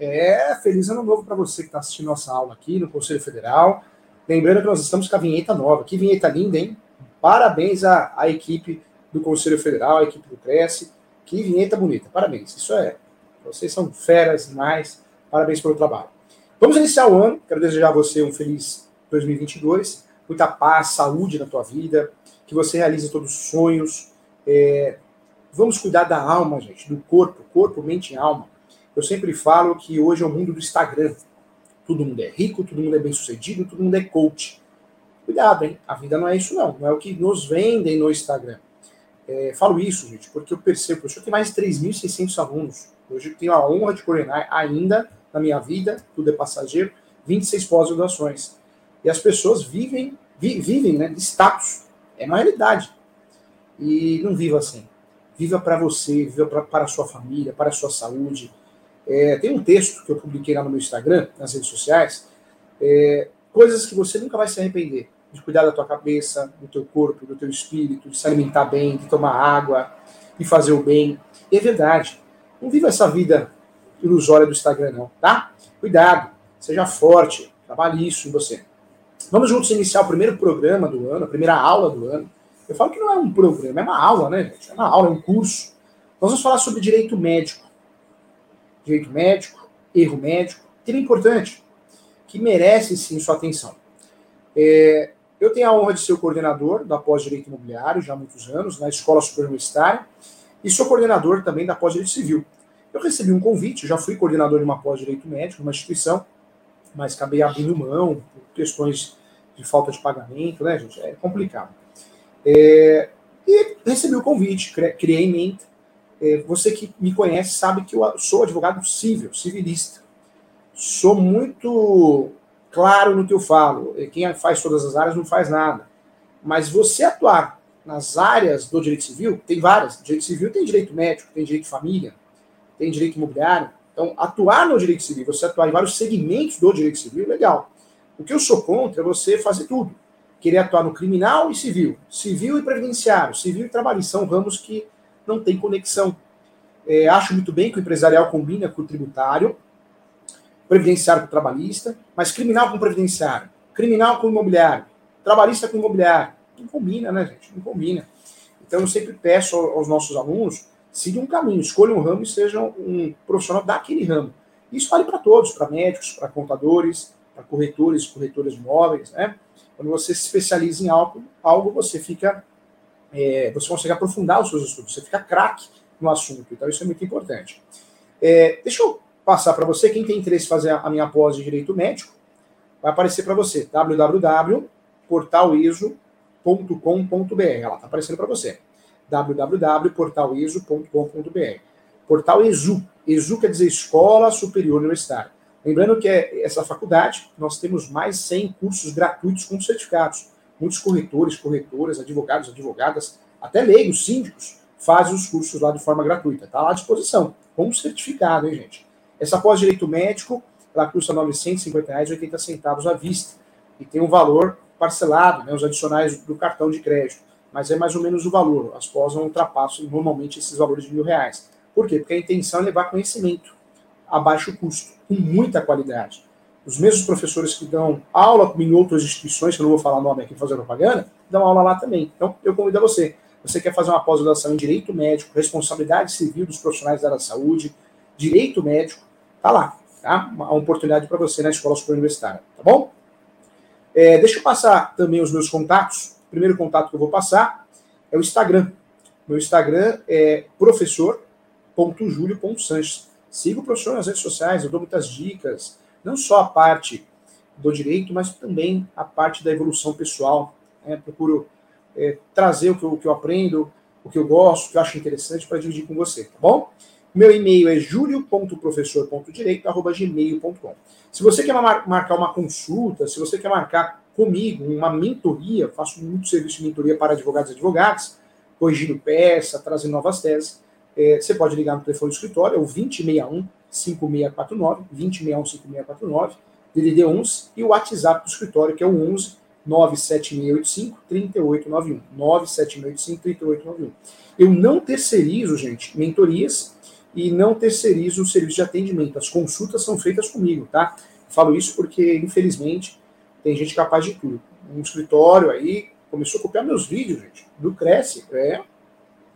É, feliz ano novo para você que está assistindo nossa aula aqui no Conselho Federal. Lembrando que nós estamos com a vinheta nova. Que vinheta linda, hein? Parabéns à, à equipe do Conselho Federal, à equipe do Cresce. Que vinheta bonita. Parabéns. Isso é. Vocês são feras demais. Parabéns pelo trabalho. Vamos iniciar o ano. Quero desejar a você um feliz 2022. Muita paz, saúde na tua vida. Que você realize todos os sonhos. É, vamos cuidar da alma, gente, do corpo. Corpo, mente e alma eu sempre falo que hoje é o mundo do Instagram. Todo mundo é rico, todo mundo é bem sucedido, todo mundo é coach. Cuidado, hein? A vida não é isso, não. Não é o que nos vendem no Instagram. É, falo isso, gente, porque eu percebo, eu tenho mais de 3.600 alunos. Hoje eu tenho a honra de coordenar ainda na minha vida, tudo é passageiro, 26 pós-graduações. E as pessoas vivem, vi, vivem né, de status. É uma realidade. E não viva assim. Viva para você, viva para a sua família, para a sua saúde, é, tem um texto que eu publiquei lá no meu Instagram, nas redes sociais, é, coisas que você nunca vai se arrepender. De cuidar da tua cabeça, do teu corpo, do teu espírito, de se alimentar bem, de tomar água, de fazer o bem. E é verdade. Não viva essa vida ilusória do Instagram, não, tá? Cuidado, seja forte, trabalhe isso em você. Vamos juntos iniciar o primeiro programa do ano, a primeira aula do ano. Eu falo que não é um programa, é uma aula, né, gente? É uma aula, é um curso. Nós vamos falar sobre direito médico direito médico, erro médico, tema importante, que merece sim sua atenção. É, eu tenho a honra de ser o coordenador da pós-direito imobiliário já há muitos anos, na Escola Superior Universitária, e sou coordenador também da pós-direito civil. Eu recebi um convite, já fui coordenador de uma pós-direito médico, numa instituição, mas acabei abrindo mão por questões de falta de pagamento, né, gente? É complicado. É, e recebi o convite, criei em mente, é, você que me conhece sabe que eu sou advogado civil, civilista. Sou muito claro no que eu falo. É, quem faz todas as áreas não faz nada. Mas você atuar nas áreas do direito civil, tem várias. Direito civil tem direito médico, tem direito de família, tem direito imobiliário. Então, atuar no direito civil, você atuar em vários segmentos do direito civil, é legal. O que eu sou contra é você fazer tudo. Querer atuar no criminal e civil, civil e previdenciário, civil e trabalhista. São ramos que não tem conexão. É, acho muito bem que o empresarial combina com o tributário, previdenciário com o trabalhista, mas criminal com previdenciário, criminal com imobiliário, trabalhista com imobiliário. Não combina, né, gente? Não combina. Então eu sempre peço aos nossos alunos, sigam um caminho, escolham um ramo e sejam um profissional daquele ramo. Isso vale para todos, para médicos, para contadores, para corretores, corretores de imóveis, né? Quando você se especializa em algo, algo você fica é, você consegue aprofundar os seus estudos, você fica craque no assunto. Então, isso é muito importante. É, deixa eu passar para você, quem tem interesse em fazer a minha pós de Direito Médico, vai aparecer para você, www.portaliso.com.br. Ela está aparecendo para você. www.portaliso.com.br. Portal ESU. ESU quer dizer Escola Superior Universitária. Lembrando que é essa faculdade, nós temos mais 100 cursos gratuitos com certificados muitos corretores, corretoras, advogados, advogadas, até leigos, síndicos, fazem os cursos lá de forma gratuita. Está lá à disposição, com certificado, hein, gente? Essa pós-direito médico, ela custa R$ 950,80 centavos à vista. E tem um valor parcelado, né, os adicionais do cartão de crédito. Mas é mais ou menos o valor. As pós não ultrapassam normalmente esses valores de mil reais. Por quê? Porque a intenção é levar conhecimento a baixo custo, com muita qualidade os mesmos professores que dão aula em outras instituições, que eu não vou falar nome aqui fazer propaganda, dão aula lá também. Então, eu convido a você. Você quer fazer uma pós-graduação em Direito Médico, Responsabilidade Civil dos Profissionais da área da Saúde, Direito Médico, tá lá, tá? Uma oportunidade para você na Escola Superior Universitária, tá bom? É, deixa eu passar também os meus contatos. O primeiro contato que eu vou passar é o Instagram. Meu Instagram é professor.julio.sanches. Siga o professor nas redes sociais, eu dou muitas dicas, não só a parte do direito, mas também a parte da evolução pessoal. Né? Procuro é, trazer o que, eu, o que eu aprendo, o que eu gosto, o que eu acho interessante para dividir com você, tá bom? Meu e-mail é julio.professor.direito.gmail.com. Se você quer mar marcar uma consulta, se você quer marcar comigo uma mentoria, faço muito serviço de mentoria para advogados e advogadas, corrigindo peça, trazendo novas teses, é, você pode ligar no telefone do escritório, é o 2061 5649, 2061 5649, DDD 11, e o WhatsApp do escritório, que é o 11 97685 3891. 97685 3891. Eu não terceirizo, gente, mentorias e não terceirizo o serviço de atendimento. As consultas são feitas comigo, tá? Falo isso porque, infelizmente, tem gente capaz de tudo. Um escritório aí começou a copiar meus vídeos, gente, do Cresce, é,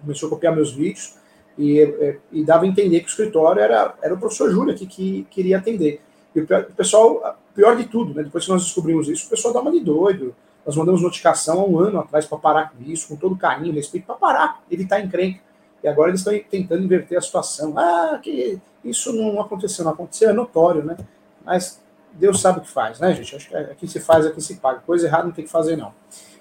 começou a copiar meus vídeos e, é, e dava a entender que o escritório era, era o professor Júlio aqui que queria atender. E o, o pessoal, pior de tudo, né, depois que nós descobrimos isso, o pessoal uma de doido. Nós mandamos notificação há um ano atrás para parar com isso, com todo carinho, respeito, para parar, ele está encrenca. E agora eles estão tentando inverter a situação. Ah, que isso não aconteceu, não aconteceu, é notório, né? Mas Deus sabe o que faz, né, gente? Acho que aqui se faz, aqui se paga. Coisa errada não tem que fazer, não.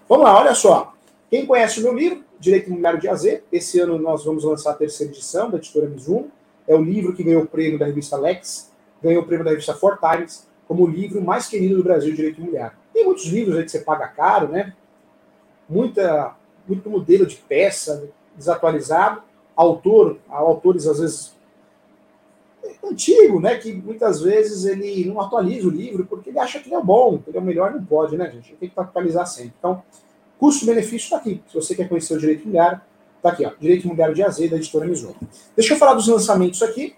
Vamos lá, olha só. Quem conhece o meu livro, Direito Imobiliário de AZ, esse ano nós vamos lançar a terceira edição da editora Mizuno. É o livro que ganhou o prêmio da revista Lex, ganhou o prêmio da revista Four Times, como o livro mais querido do Brasil, Direito Imobiliário. Tem muitos livros aí que você paga caro, né? Muita, muito modelo de peça desatualizado. Autor, autores às vezes antigo, né? Que muitas vezes ele não atualiza o livro porque ele acha que ele é bom, que ele é o melhor, não pode, né, gente? Tem que atualizar sempre. Então, custo-benefício está aqui. Se você quer conhecer o direito imobiliário, está aqui, ó. Direito imobiliário de AZ, da editora Mizuno. Deixa eu falar dos lançamentos aqui.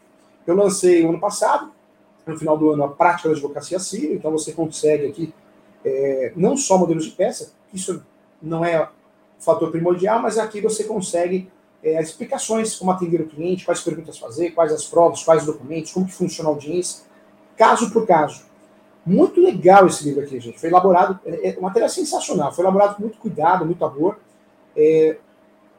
Eu lancei o ano passado, no final do ano, a prática da advocacia civil, então você consegue aqui é, não só modelos de peça, isso não é fator primordial, mas aqui você consegue é, explicações, como atender o cliente, quais perguntas fazer, quais as provas, quais os documentos, como que funciona a audiência, caso por caso. Muito legal esse livro aqui, gente. Foi elaborado, é, é um material sensacional, foi elaborado com muito cuidado, muito amor. É,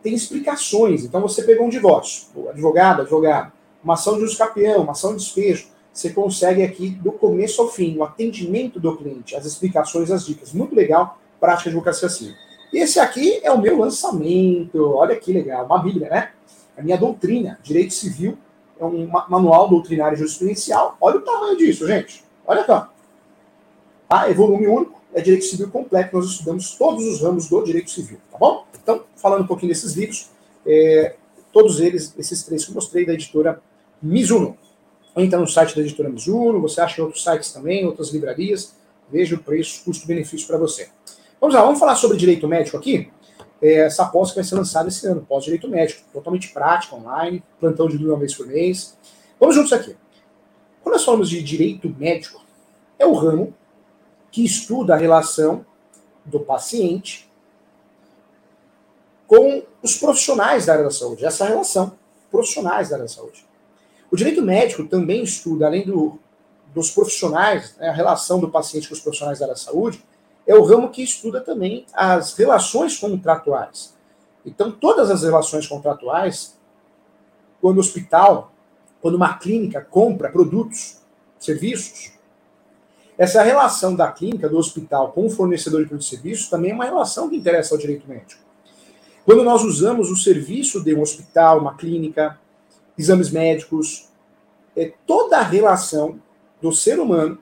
tem explicações. Então você pegou um divórcio, advogado, advogado, uma ação de uso uma ação de despejo. Você consegue aqui, do começo ao fim, o atendimento do cliente, as explicações, as dicas. Muito legal, prática de advocacia civil. E esse aqui é o meu lançamento. Olha que legal, uma Bíblia, né? A minha doutrina, Direito Civil, é um manual doutrinário jurisprudencial. Olha o tamanho disso, gente. Olha aqui. Ah, é volume único, é Direito Civil completo. Nós estudamos todos os ramos do Direito Civil, tá bom? Então, falando um pouquinho desses livros, é, todos eles, esses três que eu mostrei, da editora Mizuno. Entra no site da editora Mizuno, você acha em outros sites também, outras livrarias. Veja o preço, custo-benefício para você. Vamos lá, vamos falar sobre direito médico aqui. É, essa pós que vai ser lançada esse ano, pós-direito médico, totalmente prática, online, plantão de uma vez por mês. Vamos juntos aqui. Quando nós falamos de direito médico, é o ramo que estuda a relação do paciente com os profissionais da área da saúde, essa relação, profissionais da área da saúde. O direito médico também estuda, além do, dos profissionais, né, a relação do paciente com os profissionais da área da saúde, é o ramo que estuda também as relações contratuais. Então, todas as relações contratuais, quando o hospital, quando uma clínica compra produtos, serviços, essa relação da clínica, do hospital com o fornecedor de produtos e serviços também é uma relação que interessa ao direito médico. Quando nós usamos o serviço de um hospital, uma clínica, exames médicos, é toda a relação do ser humano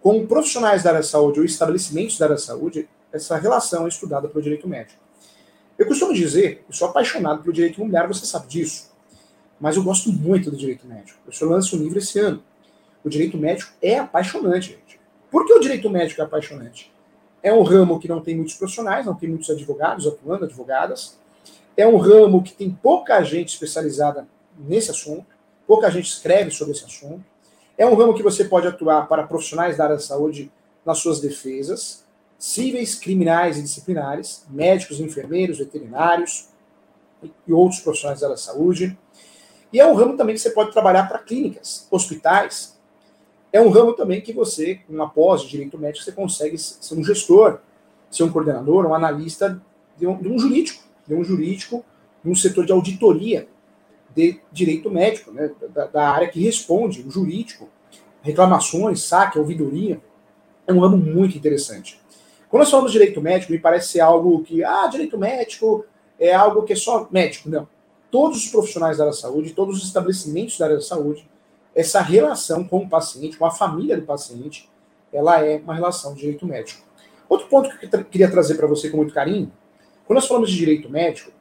com profissionais da área da saúde ou estabelecimentos da área da saúde, essa relação é estudada pelo direito médico. Eu costumo dizer, eu sou apaixonado pelo direito imobiliário, você sabe disso, mas eu gosto muito do direito médico. Eu só lanço um livro esse ano. O direito médico é apaixonante, gente. Por que o direito médico é apaixonante? É um ramo que não tem muitos profissionais, não tem muitos advogados atuando, advogadas. É um ramo que tem pouca gente especializada nesse assunto, pouca gente escreve sobre esse assunto. É um ramo que você pode atuar para profissionais da área da saúde nas suas defesas, cíveis, criminais e disciplinares, médicos, enfermeiros, veterinários e outros profissionais da área da saúde. E é um ramo também que você pode trabalhar para clínicas, hospitais. É um ramo também que você, com uma pós de direito médico, você consegue ser um gestor, ser um coordenador, um analista de um, de um jurídico, de um jurídico, de um setor de auditoria de direito médico, né, da, da, área que responde, o jurídico, reclamações, saque, ouvidoria. É um ramo muito interessante. Quando nós falamos de direito médico, me parece ser algo que, ah, direito médico é algo que é só médico. Não. Todos os profissionais da área da saúde, todos os estabelecimentos da área da saúde, essa relação com o paciente, com a família do paciente, ela é uma relação de direito médico. Outro ponto que eu queria trazer para você com muito carinho, quando nós falamos de direito médico,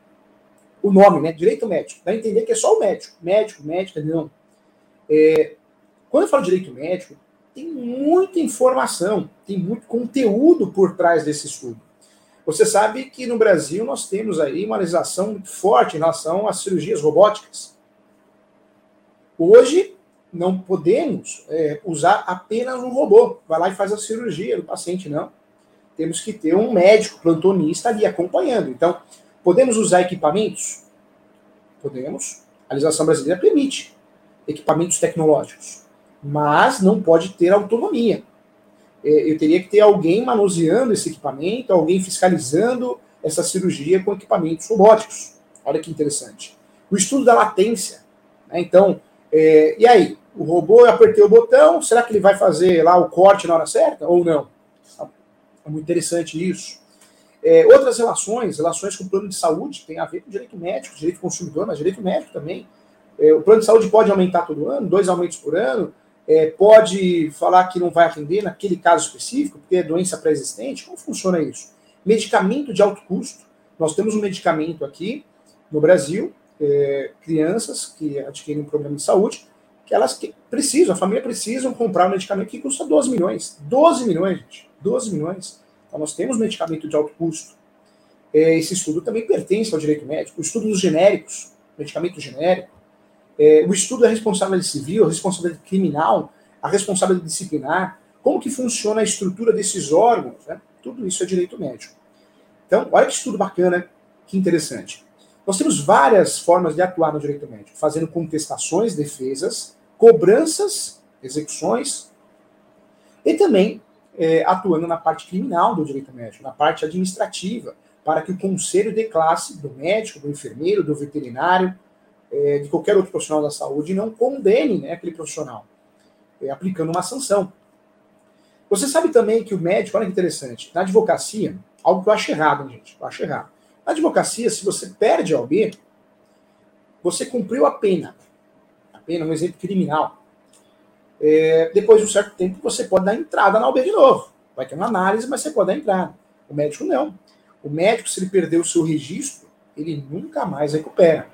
o nome, né? Direito médico. Dá a entender que é só o médico. Médico, médica, não. É, quando eu falo direito médico, tem muita informação, tem muito conteúdo por trás desse estudo. Você sabe que no Brasil nós temos aí uma legislação muito forte em relação às cirurgias robóticas. Hoje, não podemos é, usar apenas um robô. Vai lá e faz a cirurgia do paciente, não. Temos que ter um médico plantonista ali acompanhando. Então, podemos usar equipamentos? Podemos. A legislação brasileira permite equipamentos tecnológicos, mas não pode ter autonomia. É, eu teria que ter alguém manuseando esse equipamento, alguém fiscalizando essa cirurgia com equipamentos robóticos. Olha que interessante. O estudo da latência. Né? Então, é, e aí? O robô, eu apertei o botão, será que ele vai fazer lá o corte na hora certa ou não? É muito interessante isso. É, outras relações, relações com o plano de saúde, tem a ver com direito médico, direito consumidor, mas direito médico também. É, o plano de saúde pode aumentar todo ano, dois aumentos por ano, é, pode falar que não vai atender naquele caso específico, porque é doença pré-existente. Como funciona isso? Medicamento de alto custo. Nós temos um medicamento aqui no Brasil, é, crianças que adquirem um problema de saúde, que elas precisam, a família precisa comprar um medicamento que custa 12 milhões. 12 milhões, gente. 12 milhões. Então nós temos medicamento de alto custo. É, esse estudo também pertence ao direito médico. O estudo dos genéricos, medicamento genérico. É, o estudo da responsabilidade civil, a responsabilidade criminal, a responsabilidade disciplinar. Como que funciona a estrutura desses órgãos. Né? Tudo isso é direito médico. Então, olha que estudo bacana, que interessante. Nós temos várias formas de atuar no direito médico, fazendo contestações, defesas, cobranças, execuções, e também é, atuando na parte criminal do direito médico, na parte administrativa, para que o conselho de classe do médico, do enfermeiro, do veterinário, é, de qualquer outro profissional da saúde não condene né, aquele profissional, é, aplicando uma sanção. Você sabe também que o médico, olha que interessante, na advocacia, algo que eu acho errado, gente, eu acho errado. Na advocacia, se você perde a OB, você cumpriu a pena. Pena, um exemplo criminal. É, depois de um certo tempo, você pode dar entrada na OB de novo. Vai ter uma análise, mas você pode dar entrada. O médico não. O médico, se ele perder o seu registro, ele nunca mais recupera.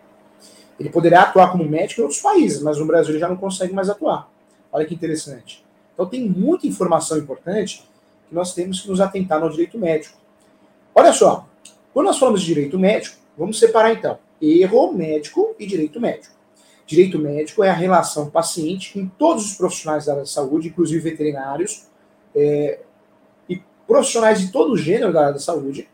Ele poderá atuar como médico em outros países, mas no Brasil ele já não consegue mais atuar. Olha que interessante. Então tem muita informação importante que nós temos que nos atentar no direito médico. Olha só, quando nós falamos de direito médico, vamos separar então erro médico e direito médico. Direito médico é a relação paciente com todos os profissionais da área da saúde, inclusive veterinários é, e profissionais de todo o gênero da área da saúde.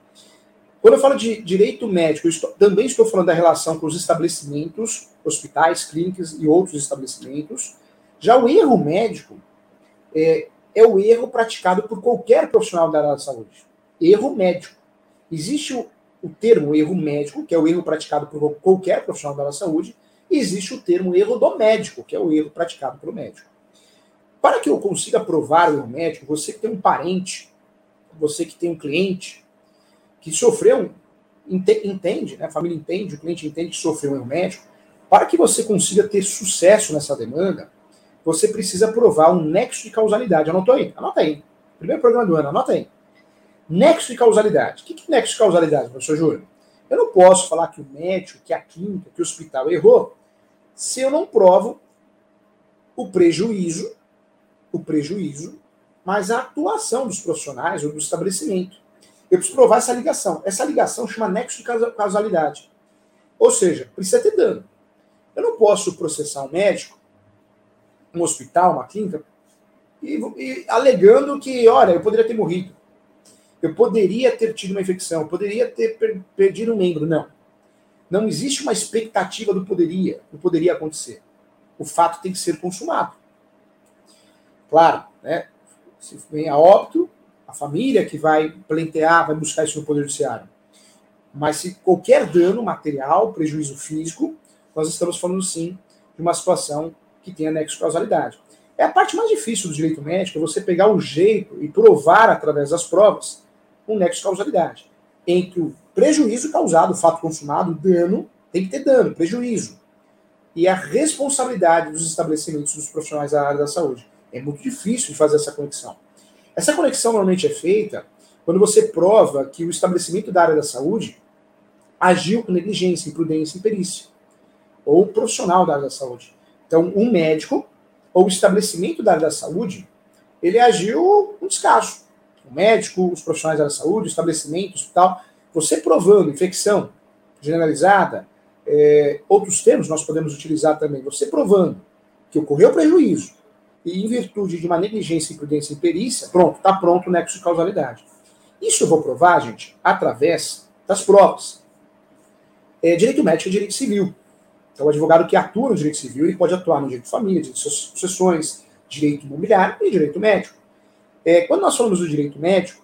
Quando eu falo de direito médico, estou, também estou falando da relação com os estabelecimentos, hospitais, clínicas e outros estabelecimentos. Já o erro médico é, é o erro praticado por qualquer profissional da área da saúde. Erro médico. Existe o, o termo erro médico, que é o erro praticado por qualquer profissional da saúde, e existe o termo erro do médico, que é o erro praticado pelo médico. Para que eu consiga provar o erro médico, você que tem um parente, você que tem um cliente que sofreu, entende, né? a família entende, o cliente entende que sofreu um erro médico, para que você consiga ter sucesso nessa demanda, você precisa provar um nexo de causalidade. Anotou aí? Anota aí. Primeiro programa do ano, anota aí. Nexo de causalidade. O que é nexo de causalidade, professor Júlio? Eu não posso falar que o médico, que a clínica, que o hospital errou, se eu não provo o prejuízo, o prejuízo, mas a atuação dos profissionais ou do estabelecimento. Eu preciso provar essa ligação. Essa ligação chama nexo de causalidade. Ou seja, precisa ter dano. Eu não posso processar um médico, um hospital, uma clínica, e, e alegando que, olha, eu poderia ter morrido eu poderia ter tido uma infecção, eu poderia ter per perdido um membro. Não. Não existe uma expectativa do poderia, do poderia acontecer. O fato tem que ser consumado. Claro, né? Se vem a óbito, a família que vai plantear, vai buscar isso no Poder Judiciário. Mas se qualquer dano material, prejuízo físico, nós estamos falando sim de uma situação que tem anexo causalidade. É a parte mais difícil do direito médico, é você pegar o jeito e provar através das provas um nexo de Entre o prejuízo causado, o fato consumado, o dano, tem que ter dano, prejuízo. E a responsabilidade dos estabelecimentos, dos profissionais da área da saúde. É muito difícil de fazer essa conexão. Essa conexão normalmente é feita quando você prova que o estabelecimento da área da saúde agiu com negligência, imprudência e perícia. Ou profissional da área da saúde. Então, um médico ou estabelecimento da área da saúde, ele agiu com descaso o médico, os profissionais da saúde, estabelecimentos e tal, você provando infecção generalizada, é, outros termos nós podemos utilizar também, você provando que ocorreu prejuízo, e em virtude de uma negligência, imprudência e perícia, pronto, está pronto o nexo de causalidade. Isso eu vou provar, gente, através das provas. É, direito médico e direito civil. Então, o advogado que atua no direito civil, ele pode atuar no direito de família, direito de sucessões, direito imobiliário e direito médico. É, quando nós falamos do direito médico,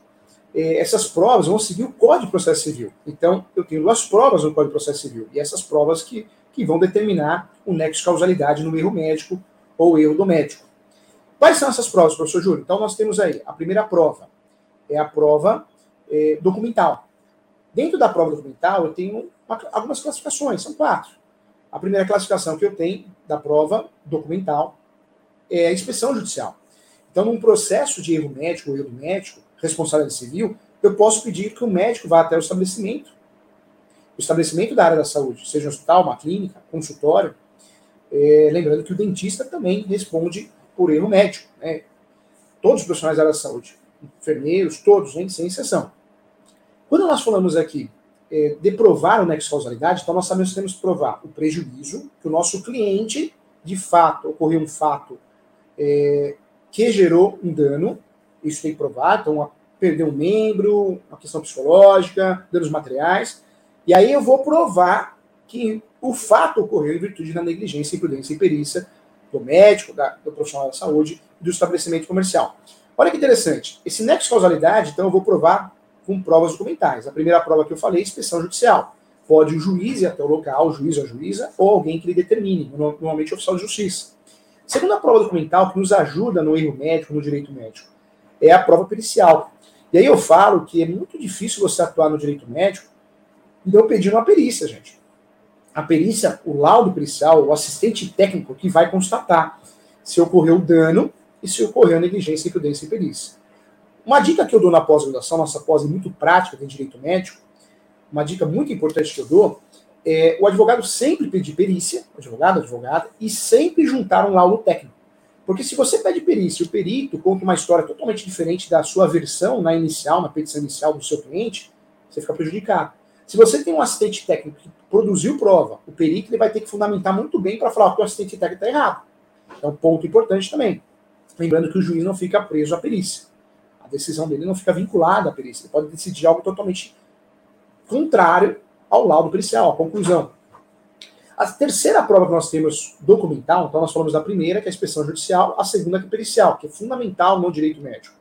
é, essas provas vão seguir o Código de Processo Civil. Então, eu tenho duas provas no Código de Processo Civil, e essas provas que, que vão determinar o nexo de causalidade no erro médico ou erro do médico. Quais são essas provas, professor Júlio? Então, nós temos aí a primeira prova, é a prova é, documental. Dentro da prova documental, eu tenho uma, algumas classificações, são quatro. A primeira classificação que eu tenho da prova documental é a inspeção judicial. Então, num processo de erro médico ou erro médico, responsabilidade civil, eu posso pedir que o médico vá até o estabelecimento, o estabelecimento da área da saúde, seja um hospital, uma clínica, consultório. É, lembrando que o dentista também responde por erro médico. Né? Todos os profissionais da área da saúde, enfermeiros, todos, hein, sem exceção. Quando nós falamos aqui é, de provar o nexo de causalidade, então nós sabemos que temos que provar o prejuízo, que o nosso cliente, de fato, ocorreu um fato é, que gerou um dano, isso tem provar, então perder um membro, uma questão psicológica, danos materiais, e aí eu vou provar que o fato ocorreu em virtude da negligência, imprudência e perícia do médico, da, do profissional da saúde do estabelecimento comercial. Olha que interessante. Esse nexo de causalidade, então, eu vou provar com provas documentais. A primeira prova que eu falei é inspeção judicial. Pode o juiz ir até o local, o juiz ou a juíza, ou alguém que lhe determine, normalmente o oficial de justiça. Segunda prova documental que nos ajuda no erro médico, no direito médico, é a prova pericial. E aí eu falo que é muito difícil você atuar no direito médico eu pedir uma perícia, gente. A perícia, o laudo pericial, o assistente técnico que vai constatar se ocorreu dano e se ocorreu negligência, imprudência e perícia. Uma dica que eu dou na pós-graduação, nossa pós é muito prática de direito médico, uma dica muito importante que eu dou, é o advogado sempre pedir perícia, advogado, advogada, e sempre juntar um laudo técnico. Porque se você pede perícia e o perito conta uma história totalmente diferente da sua versão na inicial, na petição inicial do seu cliente, você fica prejudicado. Se você tem um assistente técnico que produziu prova, o perito ele vai ter que fundamentar muito bem para falar que o assistente técnico está errado. É um ponto importante também. Lembrando que o juiz não fica preso à perícia. A decisão dele não fica vinculada à perícia. Ele pode decidir algo totalmente contrário ao laudo pericial, à conclusão. A terceira prova que nós temos documental, então nós falamos da primeira, que é a inspeção judicial, a segunda que é pericial, que é fundamental no direito médico.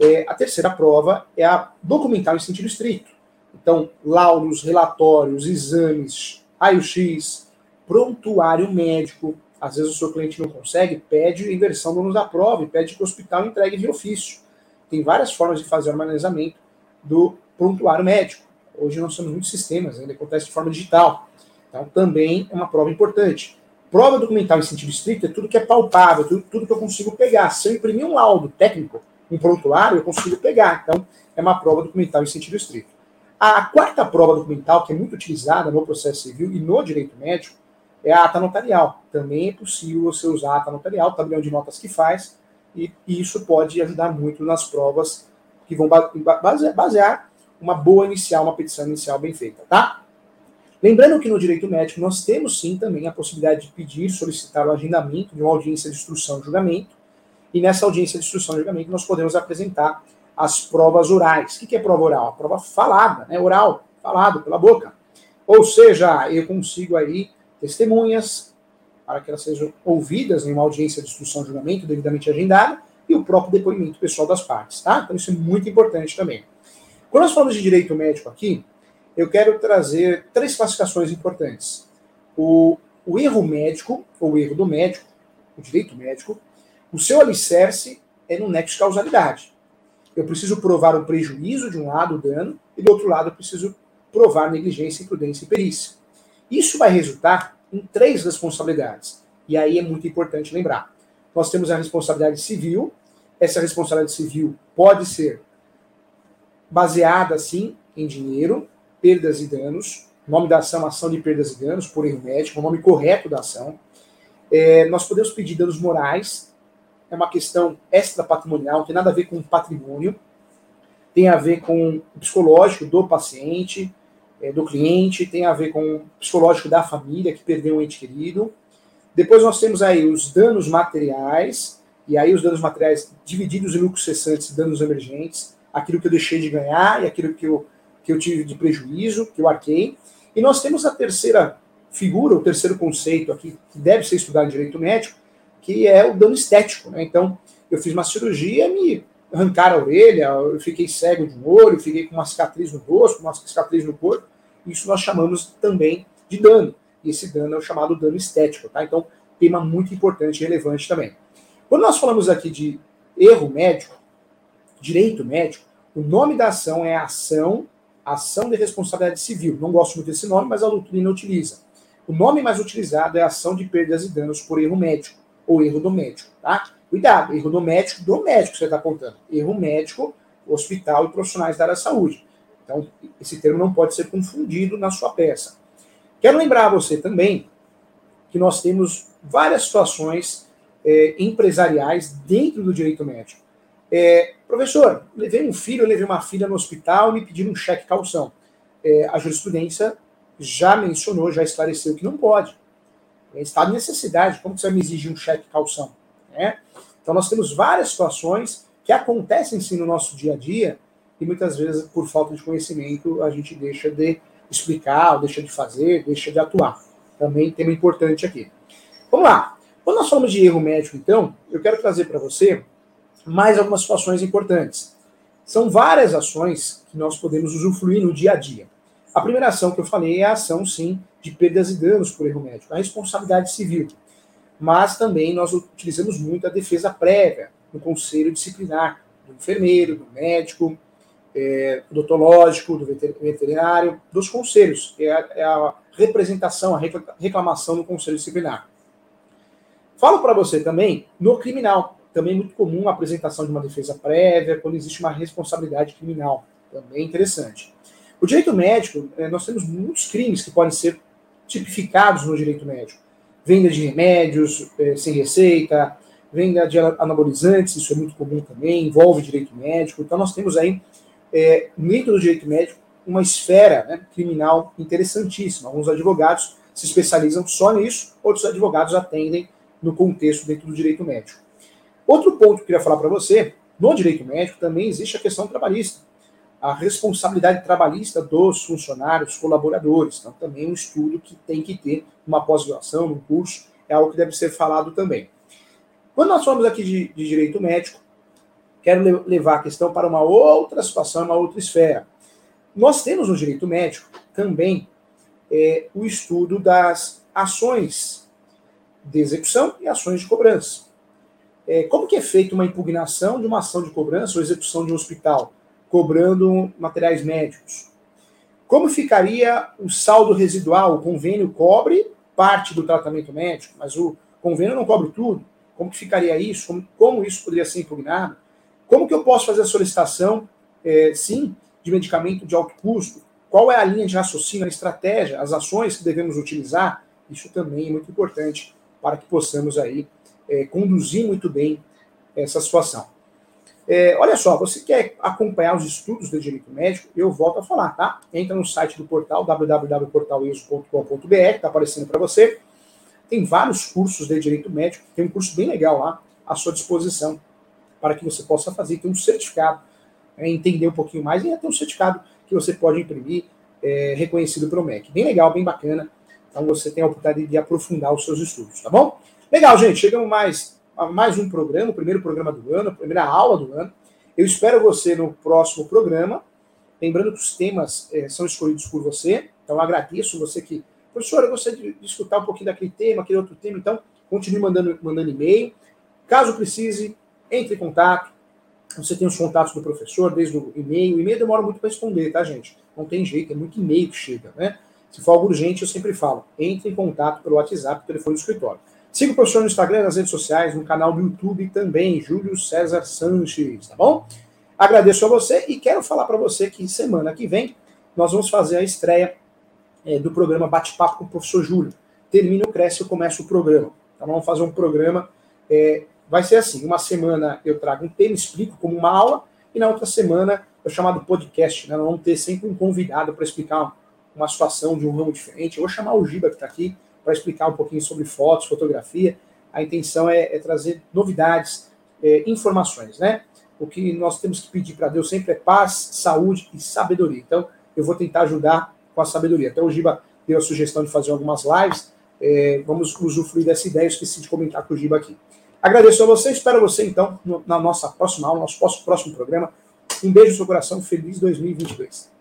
É, a terceira prova é a documental em sentido estrito. Então, laudos, relatórios, exames, raio-x, prontuário médico. Às vezes o seu cliente não consegue, pede inversão do ônus da prova e pede que o hospital entregue de ofício. Tem várias formas de fazer o armazenamento do prontuário médico. Hoje nós temos muitos sistemas, ainda acontece de forma digital. Então, também é uma prova importante. Prova documental em sentido estrito é tudo que é palpável, tudo, tudo que eu consigo pegar. Se eu imprimir um laudo técnico, um prontuário, eu consigo pegar. Então, é uma prova documental em sentido estrito. A quarta prova documental, que é muito utilizada no processo civil e no direito médico, é a ata notarial. Também é possível você usar a ata notarial, o tabelião de notas que faz, e, e isso pode ajudar muito nas provas que vão basear, basear uma boa inicial, uma petição inicial bem feita, tá? Lembrando que no direito médico nós temos sim também a possibilidade de pedir, solicitar o agendamento de uma audiência de instrução e julgamento, e nessa audiência de instrução e julgamento nós podemos apresentar as provas orais. O que é prova oral? A prova falada, né? oral, falado pela boca. Ou seja, eu consigo aí testemunhas para que elas sejam ouvidas em uma audiência de instrução e julgamento devidamente agendada e o próprio depoimento pessoal das partes, tá? Então isso é muito importante também. Quando nós falamos de direito médico aqui, eu quero trazer três classificações importantes. O, o erro médico, ou o erro do médico, o direito médico, o seu alicerce é no nexo de causalidade. Eu preciso provar um prejuízo de um lado, o dano, e do outro lado eu preciso provar negligência, imprudência e perícia. Isso vai resultar em três responsabilidades. E aí é muito importante lembrar. Nós temos a responsabilidade civil. Essa responsabilidade civil pode ser baseada, sim, em dinheiro, perdas e danos. Nome da ação, ação de perdas e danos, por erro médico, o nome correto da ação. É, nós podemos pedir danos morais, é uma questão extra-patrimonial, não tem nada a ver com patrimônio, tem a ver com o psicológico do paciente, é, do cliente, tem a ver com o psicológico da família que perdeu um ente querido. Depois nós temos aí os danos materiais, e aí os danos materiais divididos em lucros cessantes e danos emergentes, aquilo que eu deixei de ganhar e aquilo que eu, que eu tive de prejuízo, que eu arquei. E nós temos a terceira figura, o terceiro conceito aqui, que deve ser estudado em direito médico, que é o dano estético. Né? Então, eu fiz uma cirurgia, me arrancaram a orelha, eu fiquei cego de um olho, fiquei com uma cicatriz no rosto, uma cicatriz no corpo. Isso nós chamamos também de dano. E esse dano é o chamado dano estético. Tá? Então, tema muito importante e relevante também. Quando nós falamos aqui de erro médico, direito médico, o nome da ação é ação, ação de responsabilidade civil. Não gosto muito desse nome, mas a doutrina utiliza. O nome mais utilizado é ação de perdas e danos por erro médico ou erro do médico, tá? Cuidado, erro do médico, do médico você está apontando. Erro médico, hospital e profissionais da área da saúde. Então, esse termo não pode ser confundido na sua peça. Quero lembrar a você também que nós temos várias situações é, empresariais dentro do direito médico. É, professor, levei um filho, levei uma filha no hospital, me pediram um cheque calção. É, a jurisprudência já mencionou, já esclareceu que não pode. É estado de necessidade, como você vai me exigir um cheque calção? Né? Então nós temos várias situações que acontecem sim no nosso dia a dia e muitas vezes por falta de conhecimento a gente deixa de explicar, deixa de fazer, deixa de atuar. Também tema importante aqui. Vamos lá. Quando nós falamos de erro médico, então, eu quero trazer para você mais algumas situações importantes. São várias ações que nós podemos usufruir no dia a dia. A primeira ação que eu falei é a ação, sim, de perdas e danos por erro médico, a responsabilidade civil. Mas também nós utilizamos muito a defesa prévia no conselho disciplinar do enfermeiro, do médico, é, do odontológico, do veterinário, dos conselhos, é a, é a representação, a reclamação no conselho disciplinar. Falo para você também no criminal. Também é muito comum a apresentação de uma defesa prévia quando existe uma responsabilidade criminal. Também interessante. O direito médico, é, nós temos muitos crimes que podem ser tipificados no direito médico. Venda de remédios é, sem receita, venda de anabolizantes, isso é muito comum também, envolve direito médico. Então nós temos aí, é, dentro do direito médico, uma esfera né, criminal interessantíssima. Alguns advogados se especializam só nisso, outros advogados atendem no contexto dentro do direito médico. Outro ponto que eu queria falar para você, no direito médico também existe a questão trabalhista. A responsabilidade trabalhista dos funcionários, colaboradores. Então, também é um estudo que tem que ter uma pós-graduação, um curso, é algo que deve ser falado também. Quando nós falamos aqui de, de direito médico, quero levar a questão para uma outra situação, uma outra esfera. Nós temos no direito médico também é, o estudo das ações de execução e ações de cobrança. É, como que é feita uma impugnação de uma ação de cobrança ou execução de um hospital, cobrando materiais médicos? Como ficaria o saldo residual? O convênio cobre parte do tratamento médico, mas o convênio não cobre tudo. Como que ficaria isso? Como, como isso poderia ser impugnado? Como que eu posso fazer a solicitação, é, sim, de medicamento de alto custo? Qual é a linha de raciocínio, a estratégia, as ações que devemos utilizar? Isso também é muito importante para que possamos aí é, conduzir muito bem essa situação. É, olha só, você quer acompanhar os estudos de direito médico? Eu volto a falar, tá? Entra no site do portal www.portaleso.com.br, está aparecendo para você. Tem vários cursos de direito médico, tem um curso bem legal lá à sua disposição para que você possa fazer. Tem um certificado, é, entender um pouquinho mais e até um certificado que você pode imprimir é, reconhecido pelo MEC. Bem legal, bem bacana. Então você tem a oportunidade de aprofundar os seus estudos, tá bom? Legal, gente. Chegamos mais a mais um programa, o primeiro programa do ano, a primeira aula do ano. Eu espero você no próximo programa. Lembrando que os temas é, são escolhidos por você. Então agradeço você que, professor, eu gostaria de, escutar um pouquinho daquele tema, aquele outro tema. Então continue mandando, mandando e-mail. Caso precise, entre em contato. Você tem os contatos do professor, desde o e-mail. O e-mail demora muito para responder, tá, gente? Não tem jeito, é muito e-mail que chega, né? Se for algo urgente, eu sempre falo, entre em contato pelo WhatsApp, telefone do escritório. Siga o professor no Instagram, nas redes sociais, no canal do YouTube também, Júlio César Sanches, tá bom? Agradeço a você e quero falar para você que semana que vem nós vamos fazer a estreia é, do programa Bate-Papo com o professor Júlio. Termina o Cresce, eu começo o programa. Então vamos fazer um programa, é, vai ser assim, uma semana eu trago um tema, explico como uma aula, e na outra semana é chamado podcast, né? Nós vamos ter sempre um convidado para explicar uma situação de um ramo diferente. Eu vou chamar o Giba que está aqui, para explicar um pouquinho sobre fotos, fotografia. A intenção é, é trazer novidades, é, informações, né? O que nós temos que pedir para Deus sempre é paz, saúde e sabedoria. Então, eu vou tentar ajudar com a sabedoria. Até o Giba deu a sugestão de fazer algumas lives. É, vamos usufruir dessa ideia. Esqueci de comentar com o Giba aqui. Agradeço a você, espero você então na nossa próxima aula, nosso próximo programa. Um beijo no seu coração, feliz 2022.